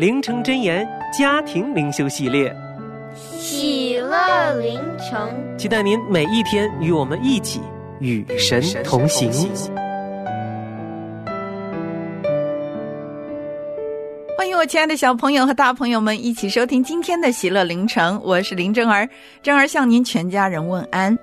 灵城真言家庭灵修系列，喜乐灵城，期待您每一天与我们一起与神同行。欢迎我亲爱的小朋友和大朋友们一起收听今天的喜乐灵城，我是林真儿，真儿向您全家人问安。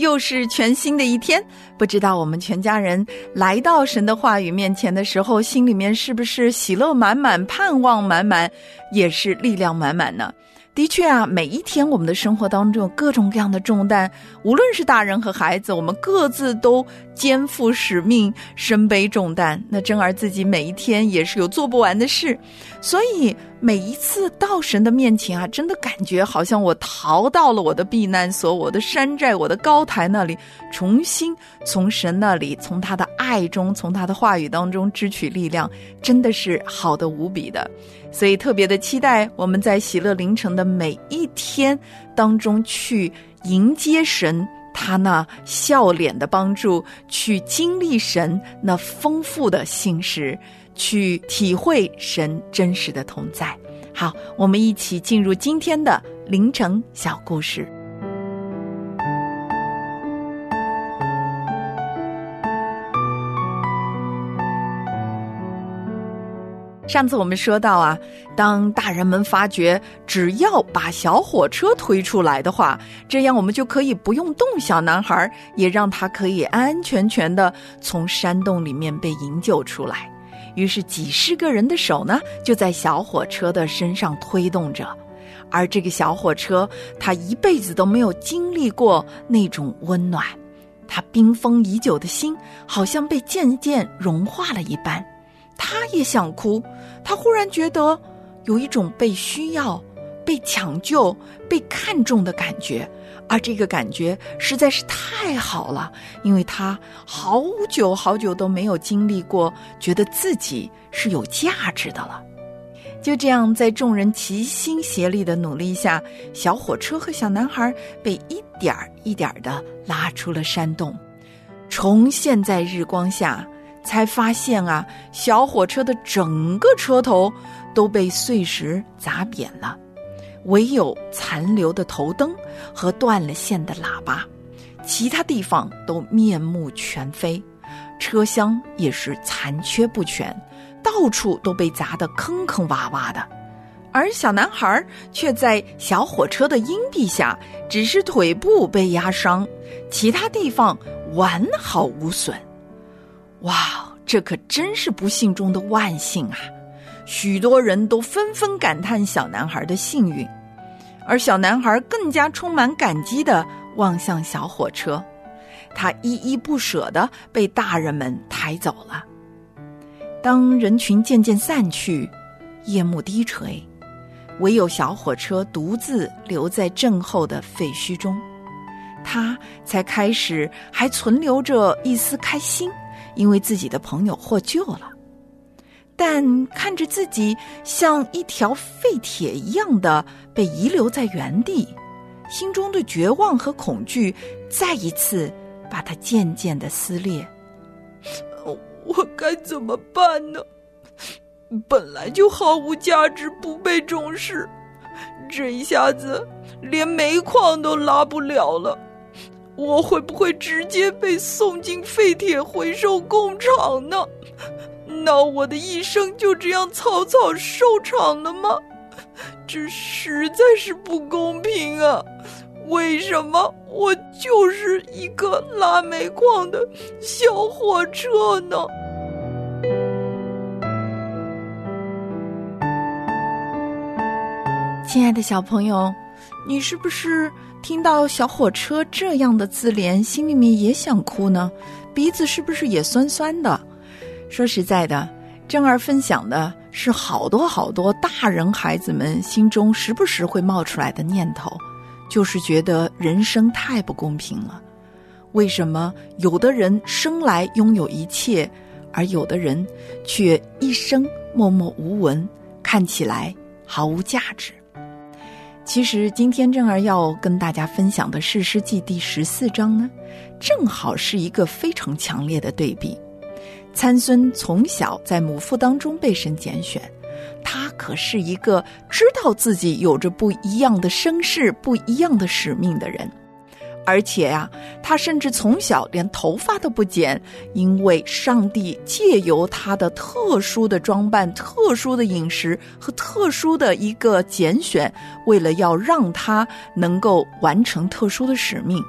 又是全新的一天，不知道我们全家人来到神的话语面前的时候，心里面是不是喜乐满满、盼望满满，也是力量满满呢？的确啊，每一天我们的生活当中有各种各样的重担，无论是大人和孩子，我们各自都肩负使命，身背重担。那真儿自己每一天也是有做不完的事，所以每一次到神的面前啊，真的感觉好像我逃到了我的避难所、我的山寨、我的高台那里，重新从神那里、从他的爱中、从他的话语当中支取力量，真的是好的无比的。所以特别的期待我们在喜乐凌晨的每一天当中去迎接神他那笑脸的帮助，去经历神那丰富的信实，去体会神真实的同在。好，我们一起进入今天的凌晨小故事。上次我们说到啊，当大人们发觉只要把小火车推出来的话，这样我们就可以不用动小男孩，也让他可以安安全全的从山洞里面被营救出来。于是几十个人的手呢，就在小火车的身上推动着，而这个小火车，他一辈子都没有经历过那种温暖，他冰封已久的心，好像被渐渐融化了一般。他也想哭，他忽然觉得有一种被需要、被抢救、被看重的感觉，而这个感觉实在是太好了，因为他好久好久都没有经历过，觉得自己是有价值的了。就这样，在众人齐心协力的努力下，小火车和小男孩被一点儿一点儿的拉出了山洞，重现在日光下。才发现啊，小火车的整个车头都被碎石砸扁了，唯有残留的头灯和断了线的喇叭，其他地方都面目全非，车厢也是残缺不全，到处都被砸得坑坑洼洼的，而小男孩却在小火车的阴蔽下，只是腿部被压伤，其他地方完好无损。哇，这可真是不幸中的万幸啊！许多人都纷纷感叹小男孩的幸运，而小男孩更加充满感激的望向小火车，他依依不舍的被大人们抬走了。当人群渐渐散去，夜幕低垂，唯有小火车独自留在震后的废墟中，他才开始还存留着一丝开心。因为自己的朋友获救了，但看着自己像一条废铁一样的被遗留在原地，心中的绝望和恐惧再一次把他渐渐的撕裂。我该怎么办呢？本来就毫无价值，不被重视，这一下子连煤矿都拉不了了。我会不会直接被送进废铁回收工厂呢？那我的一生就这样草草收场了吗？这实在是不公平啊！为什么我就是一个拉煤矿的小火车呢？亲爱的小朋友，你是不是听到小火车这样的自怜，心里面也想哭呢？鼻子是不是也酸酸的？说实在的，正儿分享的是好多好多大人孩子们心中时不时会冒出来的念头，就是觉得人生太不公平了。为什么有的人生来拥有一切，而有的人却一生默默无闻，看起来毫无价值？其实今天正儿要跟大家分享的《士师记》第十四章呢，正好是一个非常强烈的对比。参孙从小在母腹当中被神拣选，他可是一个知道自己有着不一样的身世、不一样的使命的人。而且呀，他甚至从小连头发都不剪，因为上帝借由他的特殊的装扮、特殊的饮食和特殊的一个拣选，为了要让他能够完成特殊的使命，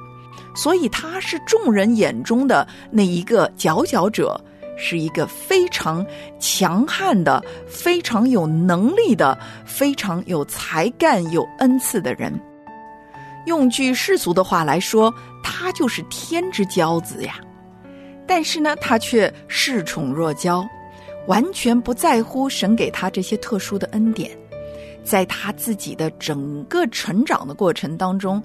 所以他是众人眼中的那一个佼佼者，是一个非常强悍的、非常有能力的、非常有才干、有恩赐的人。用句世俗的话来说，他就是天之骄子呀。但是呢，他却恃宠若骄，完全不在乎神给他这些特殊的恩典。在他自己的整个成长的过程当中，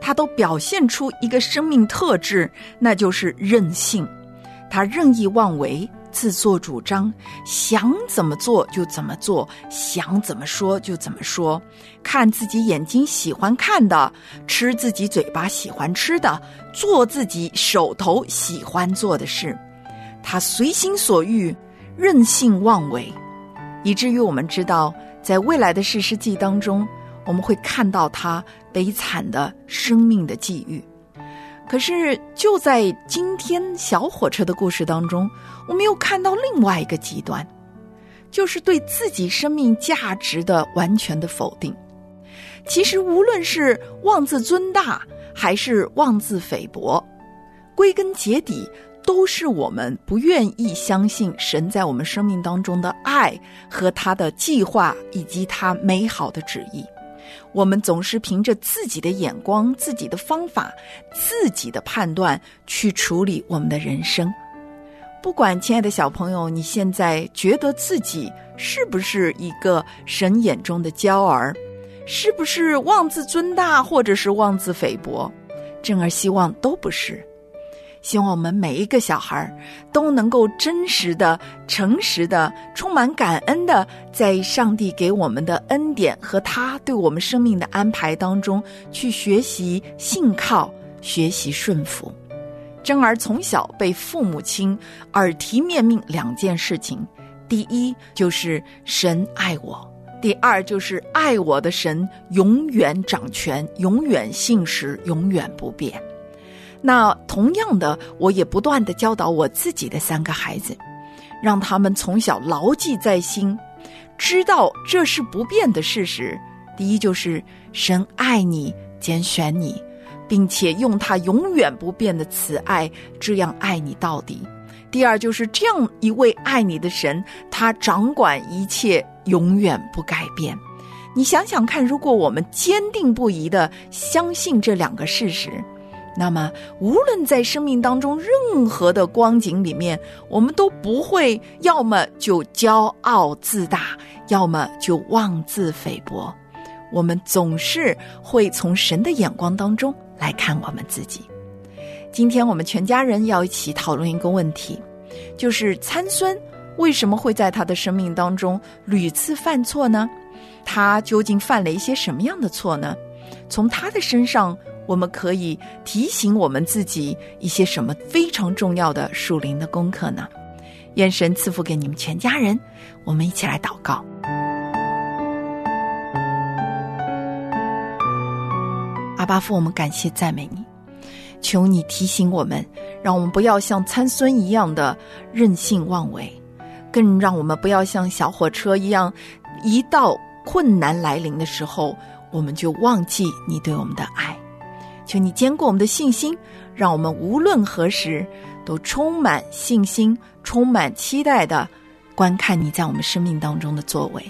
他都表现出一个生命特质，那就是任性。他任意妄为。自作主张，想怎么做就怎么做，想怎么说就怎么说，看自己眼睛喜欢看的，吃自己嘴巴喜欢吃的，做自己手头喜欢做的事，他随心所欲，任性妄为，以至于我们知道，在未来的史诗记当中，我们会看到他悲惨的生命的际遇。可是，就在今天小火车的故事当中，我们又看到另外一个极端，就是对自己生命价值的完全的否定。其实，无论是妄自尊大，还是妄自菲薄，归根结底，都是我们不愿意相信神在我们生命当中的爱和他的计划，以及他美好的旨意。我们总是凭着自己的眼光、自己的方法、自己的判断去处理我们的人生。不管亲爱的小朋友，你现在觉得自己是不是一个神眼中的娇儿，是不是妄自尊大，或者是妄自菲薄？正儿希望都不是。希望我们每一个小孩都能够真实的、诚实的、充满感恩的，在上帝给我们的恩典和他对我们生命的安排当中，去学习信靠、学习顺服。真儿从小被父母亲耳提面命两件事情：第一就是神爱我；第二就是爱我的神永远掌权，永远信实，永远不变。那同样的，我也不断的教导我自己的三个孩子，让他们从小牢记在心，知道这是不变的事实。第一就是神爱你，拣选你，并且用他永远不变的慈爱这样爱你到底。第二就是这样一位爱你的神，他掌管一切，永远不改变。你想想看，如果我们坚定不移的相信这两个事实。那么，无论在生命当中任何的光景里面，我们都不会要么就骄傲自大，要么就妄自菲薄。我们总是会从神的眼光当中来看我们自己。今天我们全家人要一起讨论一个问题，就是参孙为什么会在他的生命当中屡次犯错呢？他究竟犯了一些什么样的错呢？从他的身上。我们可以提醒我们自己一些什么非常重要的属灵的功课呢？愿神赐福给你们全家人。我们一起来祷告。阿巴父，我们感谢赞美你，求你提醒我们，让我们不要像参孙一样的任性妄为，更让我们不要像小火车一样，一到困难来临的时候，我们就忘记你对我们的爱。求你坚固我们的信心，让我们无论何时都充满信心、充满期待的观看你在我们生命当中的作为。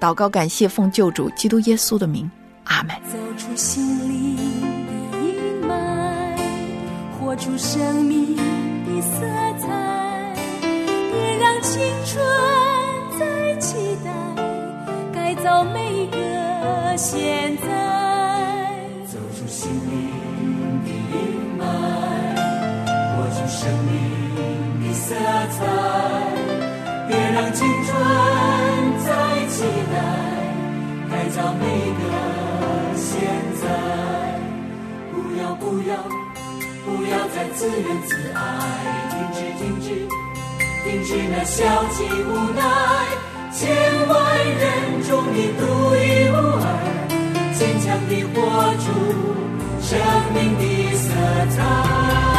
祷告，感谢奉救主基督耶稣的名，阿门。走出心灵的阴霾，活出生命的色彩，别让青春再期待，改造每一个现在。走出心灵色彩，别让青春再期待，改造每个现在。不要不要不要再自怨自艾，停止停止停止那消极无奈，千万人中你独一无二。坚强地活出生命的色彩。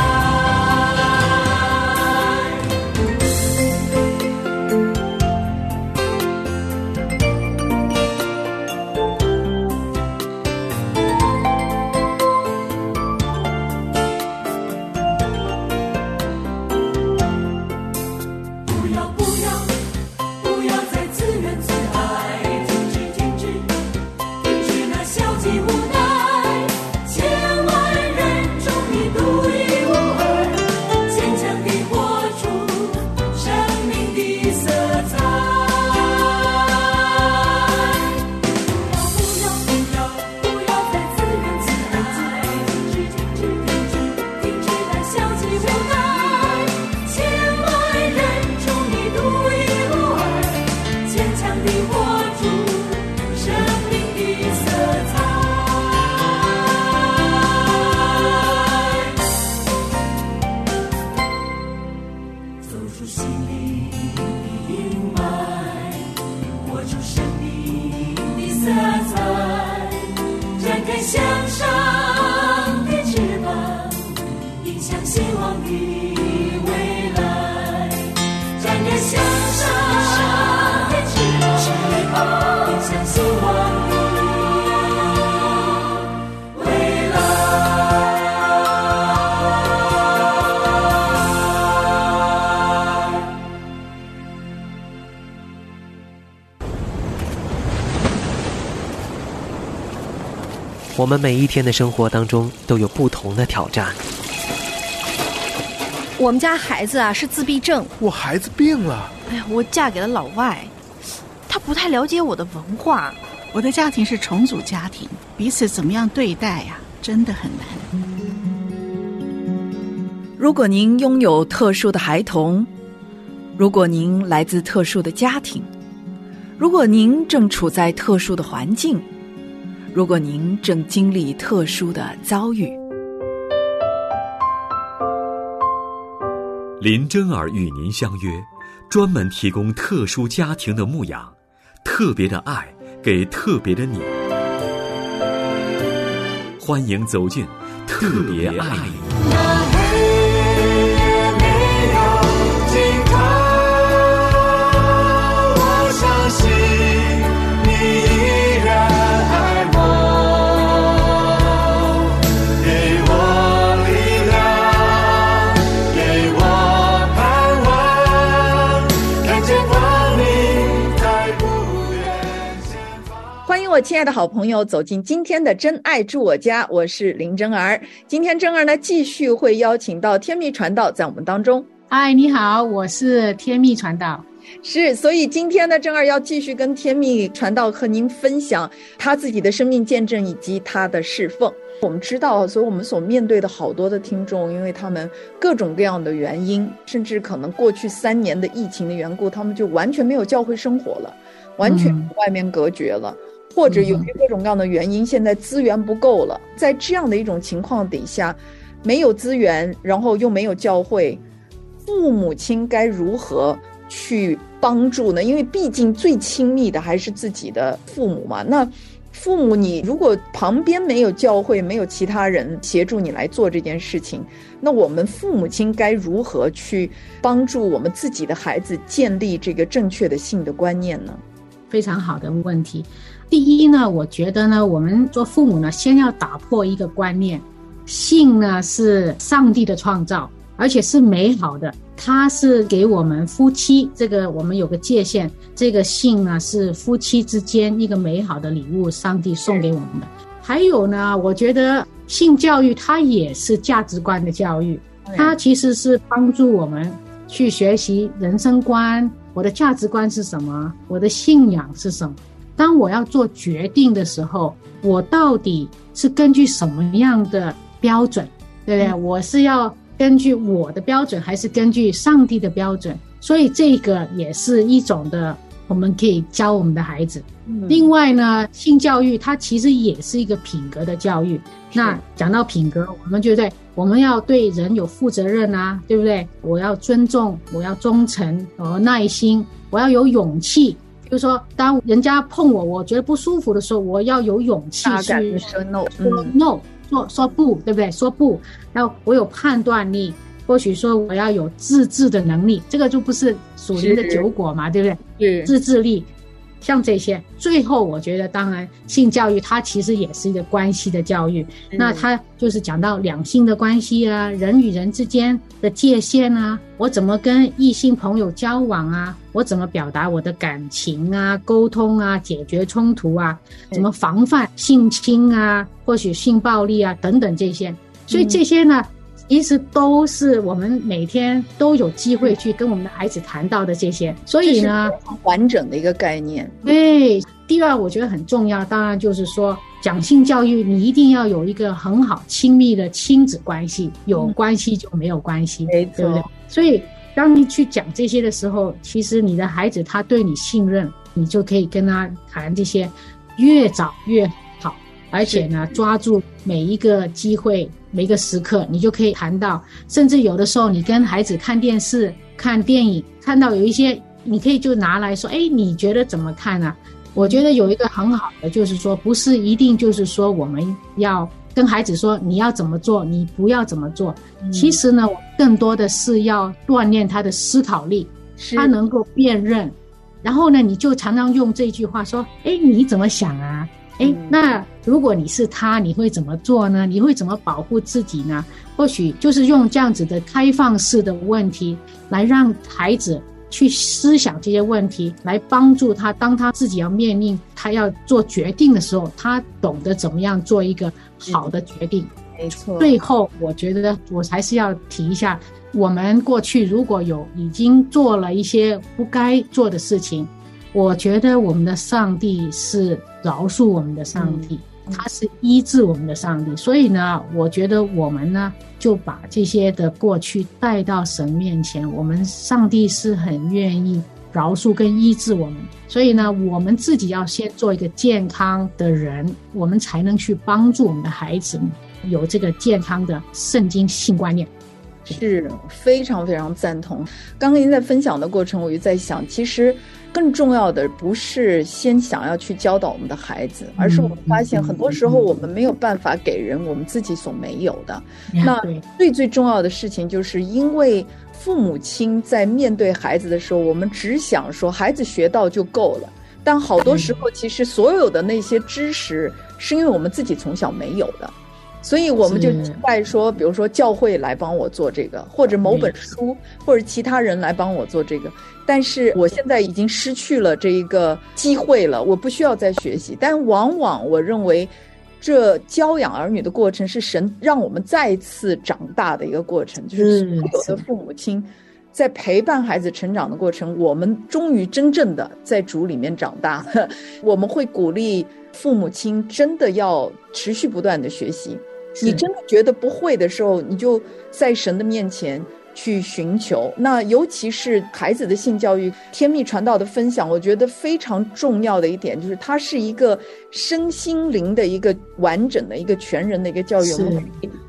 我们每一天的生活当中都有不同的挑战。我们家孩子啊是自闭症，我孩子病了，哎呀，我嫁给了老外，他不太了解我的文化。我的家庭是重组家庭，彼此怎么样对待呀、真的很难。如果您拥有特殊的孩童，如果您来自特殊的家庭，如果您正处在特殊的环境，如果您正经历特殊的遭遇，林真儿与您相约，专门提供特殊家庭的牧养，特别的爱给特别的你。欢迎走进特别爱你。我亲爱的好朋友走进今天的真爱住我家，我是林真儿。今天真儿呢继续会邀请到天命传道在我们当中。嗨，你好，我是天命传道。是，所以今天呢，正儿要继续跟天命传道和您分享他自己的生命见证以及他的侍奉。我们知道，所以我们所面对的好多的听众，因为他们各种各样的原因，甚至可能过去三年的疫情的缘故，他们就完全没有教会生活了，完全嗯外面隔绝了。或者由于各种各样的原因，现在资源不够了，在这样的一种情况底下，没有资源，然后又没有教会，父母亲该如何去帮助呢？因为毕竟最亲密的还是自己的父母嘛。那父母，你如果旁边没有教会，没有其他人协助你来做这件事情，那我们父母亲该如何去帮助我们自己的孩子建立这个正确的性的观念呢？非常好的问题。第一呢，我觉得呢，我们做父母呢，先要打破一个观念，性呢是上帝的创造，而且是美好的。它是给我们夫妻这个，我们有个界限，这个性呢是夫妻之间一个美好的礼物，上帝送给我们的。还有呢，我觉得性教育它也是价值观的教育，它其实是帮助我们去学习人生观，我的价值观是什么，我的信仰是什么。当我要做决定的时候，我到底是根据什么样的标准，对不对？我是要。根据我的标准，还是根据上帝的标准？所以这个也是一种的，我们可以教我们的孩子。另外呢，性教育它其实也是一个品格的教育。那讲到品格，我们觉得我们要对人有负责任啊，对不对？我要尊重，我要忠诚，我要耐心，我要有勇气。就是说，当人家碰我，我觉得不舒服的时候，我要有勇气去说 no，说 no。说说不对不对？说不，然后我有判断力，或许说我要有自制的能力，这个就不是属灵的酒果嘛，对不对？自制力，像这些。最后，我觉得当然性教育它其实也是一个关系的教育，那它就是讲到两性的关系啊，人与人之间的界限啊，我怎么跟异性朋友交往啊，我怎么表达我的感情啊，沟通啊，解决冲突啊，怎么防范性侵啊。或许性暴力啊等等这些，所以这些呢，其实都是我们每天都有机会去跟我们的孩子谈到的这些。所以呢，完整的一个概念。对，第二我觉得很重要，当然就是说讲性教育，你一定要有一个很好亲密的亲子关系，有关系就没有关系，对不对？所以当你去讲这些的时候，其实你的孩子他对你信任，你就可以跟他谈这些，越早越。而且呢，抓住每一个机会、每一个时刻，你就可以谈到。甚至有的时候，你跟孩子看电视、看电影，看到有一些，你可以就拿来说：“哎，你觉得怎么看呢？”我觉得有一个很好的，就是说，不是一定就是说我们要跟孩子说你要怎么做，你不要怎么做。其实呢，更多的是要锻炼他的思考力，他能够辨认。然后呢，你就常常用这句话说：“哎，你怎么想啊？”哎，那如果你是他，你会怎么做呢？你会怎么保护自己呢？或许就是用这样子的开放式的问题，来让孩子去思想这些问题，来帮助他，当他自己要面临他要做决定的时候，他懂得怎么样做一个好的决定。没错。最后，我觉得我还是要提一下，我们过去如果有已经做了一些不该做的事情。我觉得我们的上帝是饶恕我们的上帝，他是医治我们的上帝。所以呢，我觉得我们呢就把这些的过去带到神面前，我们上帝是很愿意饶恕跟医治我们。所以呢，我们自己要先做一个健康的人，我们才能去帮助我们的孩子有这个健康的圣经性观念。是非常非常赞同。刚刚您在分享的过程，我就在想，其实。更重要的不是先想要去教导我们的孩子，而是我们发现很多时候我们没有办法给人我们自己所没有的。那最最重要的事情，就是因为父母亲在面对孩子的时候，我们只想说孩子学到就够了，但好多时候其实所有的那些知识是因为我们自己从小没有的。所以我们就期待说，比如说教会来帮我做这个，或者某本书，或者其他人来帮我做这个。但是我现在已经失去了这一个机会了，我不需要再学习。但往往我认为，这教养儿女的过程是神让我们再次长大的一个过程，就是所有的父母亲在陪伴孩子成长的过程，我们终于真正的在主里面长大。我们会鼓励父母亲真的要持续不断的学习。你真的觉得不会的时候，你就在神的面前去寻求。那尤其是孩子的性教育、天命传道的分享，我觉得非常重要的一点就是，它是一个身心灵的一个完整的一个全人的一个教育。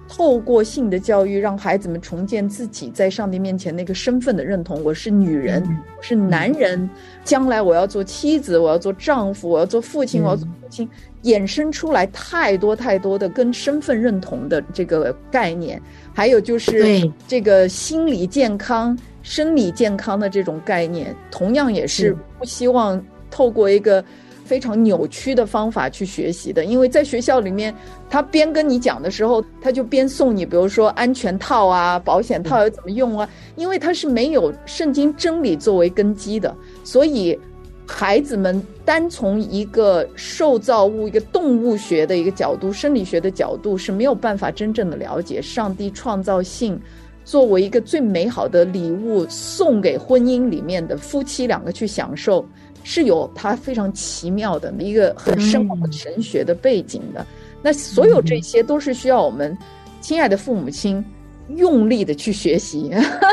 透过性的教育，让孩子们重建自己在上帝面前那个身份的认同。我是女人，我是男人，将来我要做妻子，我要做丈夫，我要做父亲，我要做父亲，衍生出来太多太多的跟身份认同的这个概念，还有就是这个心理健康、生理健康的这种概念，同样也是不希望透过一个。非常扭曲的方法去学习的，因为在学校里面，他边跟你讲的时候，他就边送你，比如说安全套啊、保险套要怎么用啊，因为他是没有圣经真理作为根基的，所以孩子们单从一个受造物、一个动物学的一个角度、生理学的角度是没有办法真正的了解上帝创造性作为一个最美好的礼物送给婚姻里面的夫妻两个去享受。是有它非常奇妙的一个很深厚的神学的背景的，那所有这些都是需要我们亲爱的父母亲用力的去学习。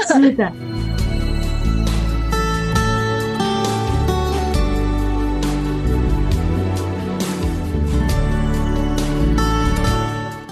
是的。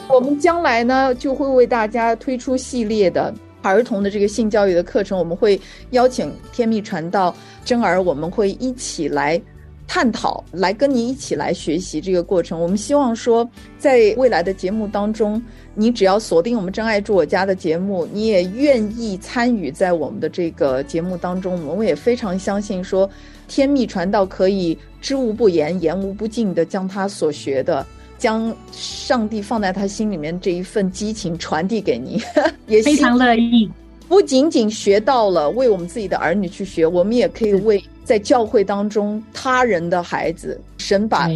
我们将来呢，就会为大家推出系列的。儿童的这个性教育的课程，我们会邀请天蜜传道真儿，我们会一起来探讨，来跟你一起来学习这个过程。我们希望说，在未来的节目当中，你只要锁定我们真爱住我家的节目，你也愿意参与在我们的这个节目当中，我们也非常相信说，天蜜传道可以知无不言，言无不尽的将他所学的。将上帝放在他心里面这一份激情传递给你，也非常乐意。不仅仅学到了为我们自己的儿女去学，我们也可以为在教会当中他人的孩子，神把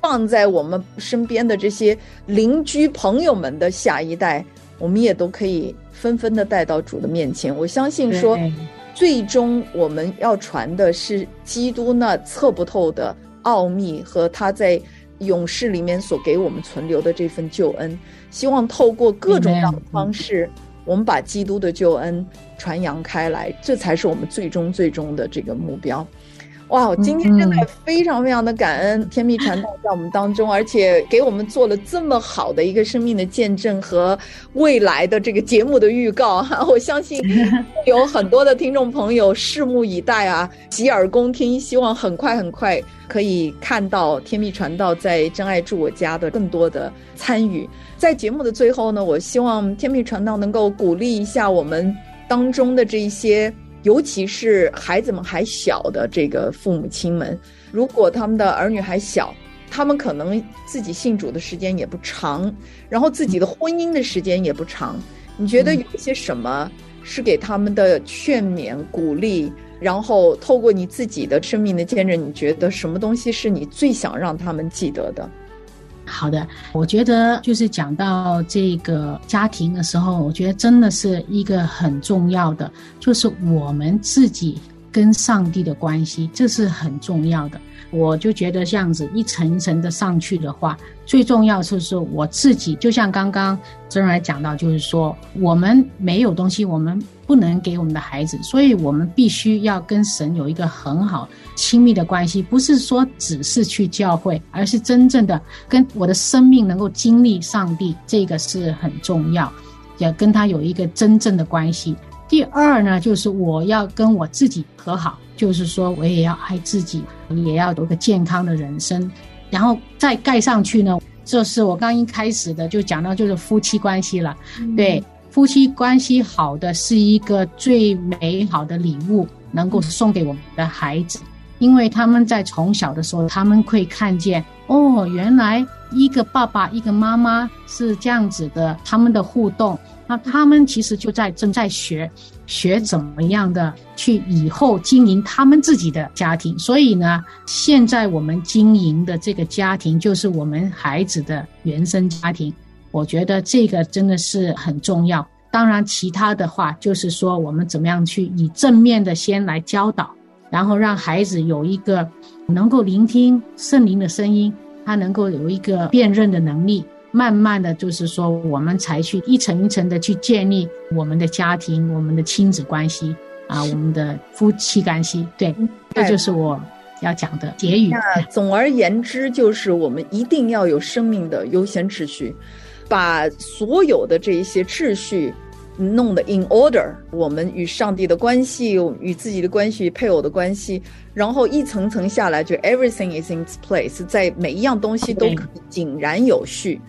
放在我们身边的这些邻居朋友们的下一代，我们也都可以纷纷的带到主的面前。我相信说，最终我们要传的是基督那测不透的奥秘和他在。勇士里面所给我们存留的这份救恩，希望透过各种各样的方式，我们把基督的救恩传扬开来，这才是我们最终最终的这个目标。哇，今天真的非常非常的感恩天命传道在我们当中，而且给我们做了这么好的一个生命的见证和未来的这个节目的预告哈！我相信 有很多的听众朋友拭目以待啊，洗耳恭听，希望很快很快可以看到天命传道在真爱住我家的更多的参与。在节目的最后呢，我希望天命传道能够鼓励一下我们当中的这一些。尤其是孩子们还小的这个父母亲们，如果他们的儿女还小，他们可能自己信主的时间也不长，然后自己的婚姻的时间也不长。你觉得有一些什么是给他们的劝勉、鼓励？然后透过你自己的生命的见证，你觉得什么东西是你最想让他们记得的？好的，我觉得就是讲到这个家庭的时候，我觉得真的是一个很重要的，就是我们自己跟上帝的关系，这是很重要的。我就觉得这样子一层一层的上去的话，最重要就是我自己，就像刚刚真儿讲到，就是说我们没有东西，我们不能给我们的孩子，所以我们必须要跟神有一个很好亲密的关系，不是说只是去教会，而是真正的跟我的生命能够经历上帝，这个是很重要，要跟他有一个真正的关系。第二呢，就是我要跟我自己和好。就是说，我也要爱自己，也要有个健康的人生，然后再盖上去呢。这是我刚一开始的就讲到，就是夫妻关系了。对，夫妻关系好的是一个最美好的礼物，能够送给我们的孩子，因为他们在从小的时候，他们会看见哦，原来一个爸爸一个妈妈是这样子的，他们的互动。那他们其实就在正在学，学怎么样的去以后经营他们自己的家庭。所以呢，现在我们经营的这个家庭就是我们孩子的原生家庭。我觉得这个真的是很重要。当然，其他的话就是说，我们怎么样去以正面的先来教导，然后让孩子有一个能够聆听圣灵的声音，他能够有一个辨认的能力。慢慢的就是说，我们才去一层一层的去建立我们的家庭、我们的亲子关系啊，我们的夫妻关系。对，这就是我要讲的结语。那总而言之，就是我们一定要有生命的优先秩序。把所有的这一些秩序弄得 in order，我们与上帝的关系，与自己的关系，配偶的关系，然后一层层下来，就 everything is in its place，在每一样东西都井然有序。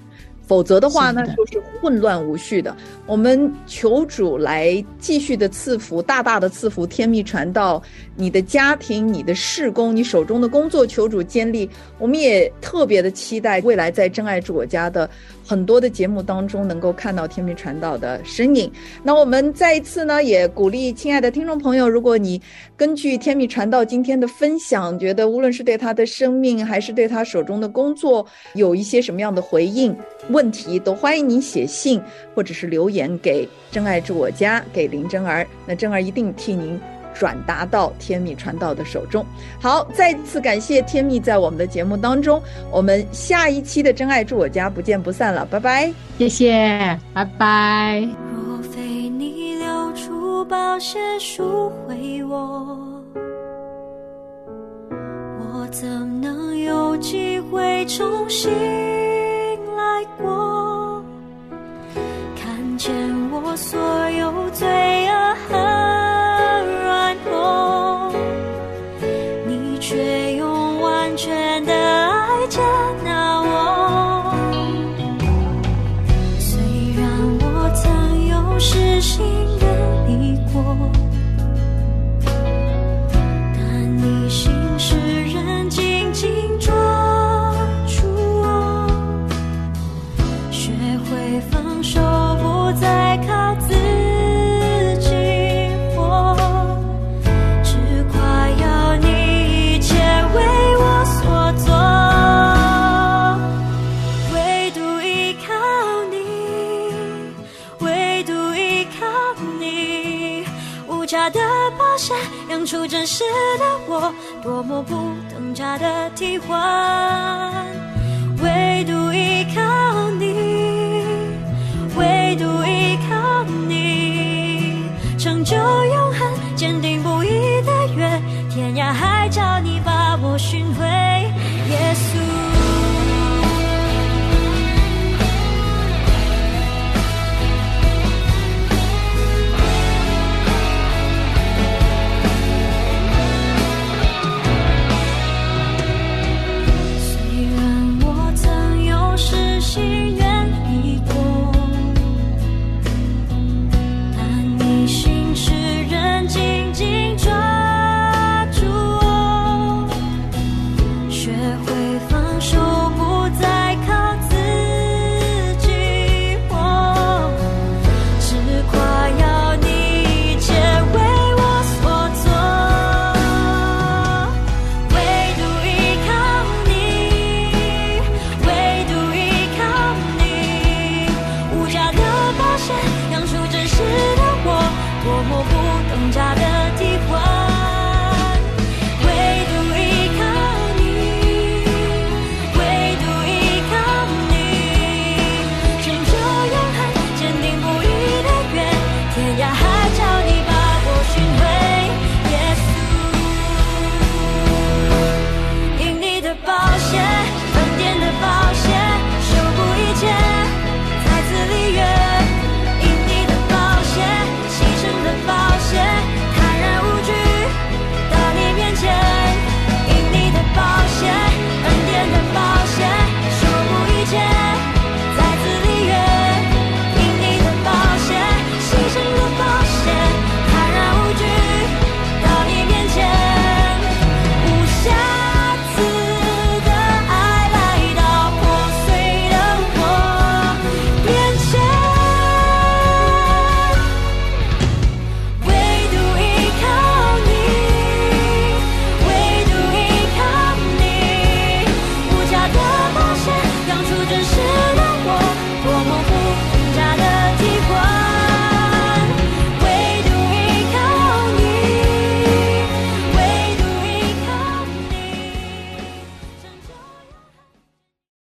否则的话呢，就是混乱无序的。我们求主来继续的赐福，大大的赐福天命传道，你的家庭、你的事工、你手中的工作，求主建立。我们也特别的期待未来在真爱之我家的。很多的节目当中能够看到天命传道的身影。那我们再一次呢，也鼓励亲爱的听众朋友，如果你根据天命传道今天的分享，觉得无论是对他的生命，还是对他手中的工作，有一些什么样的回应问题，都欢迎您写信或者是留言给真爱住我家，给林真儿，那真儿一定替您。转达到天密传道的手中。好，再次感谢天密在我们的节目当中。我们下一期的真爱住我家不见不散了，拜拜，谢谢，拜拜。若非你流出宝血赎回我，我怎能有机会重新来过？看见我所有罪出真实的我，多么不等价的替换。唯独依靠你，唯独依靠你，成就永恒，坚定不移的约，天涯海角你把我寻回，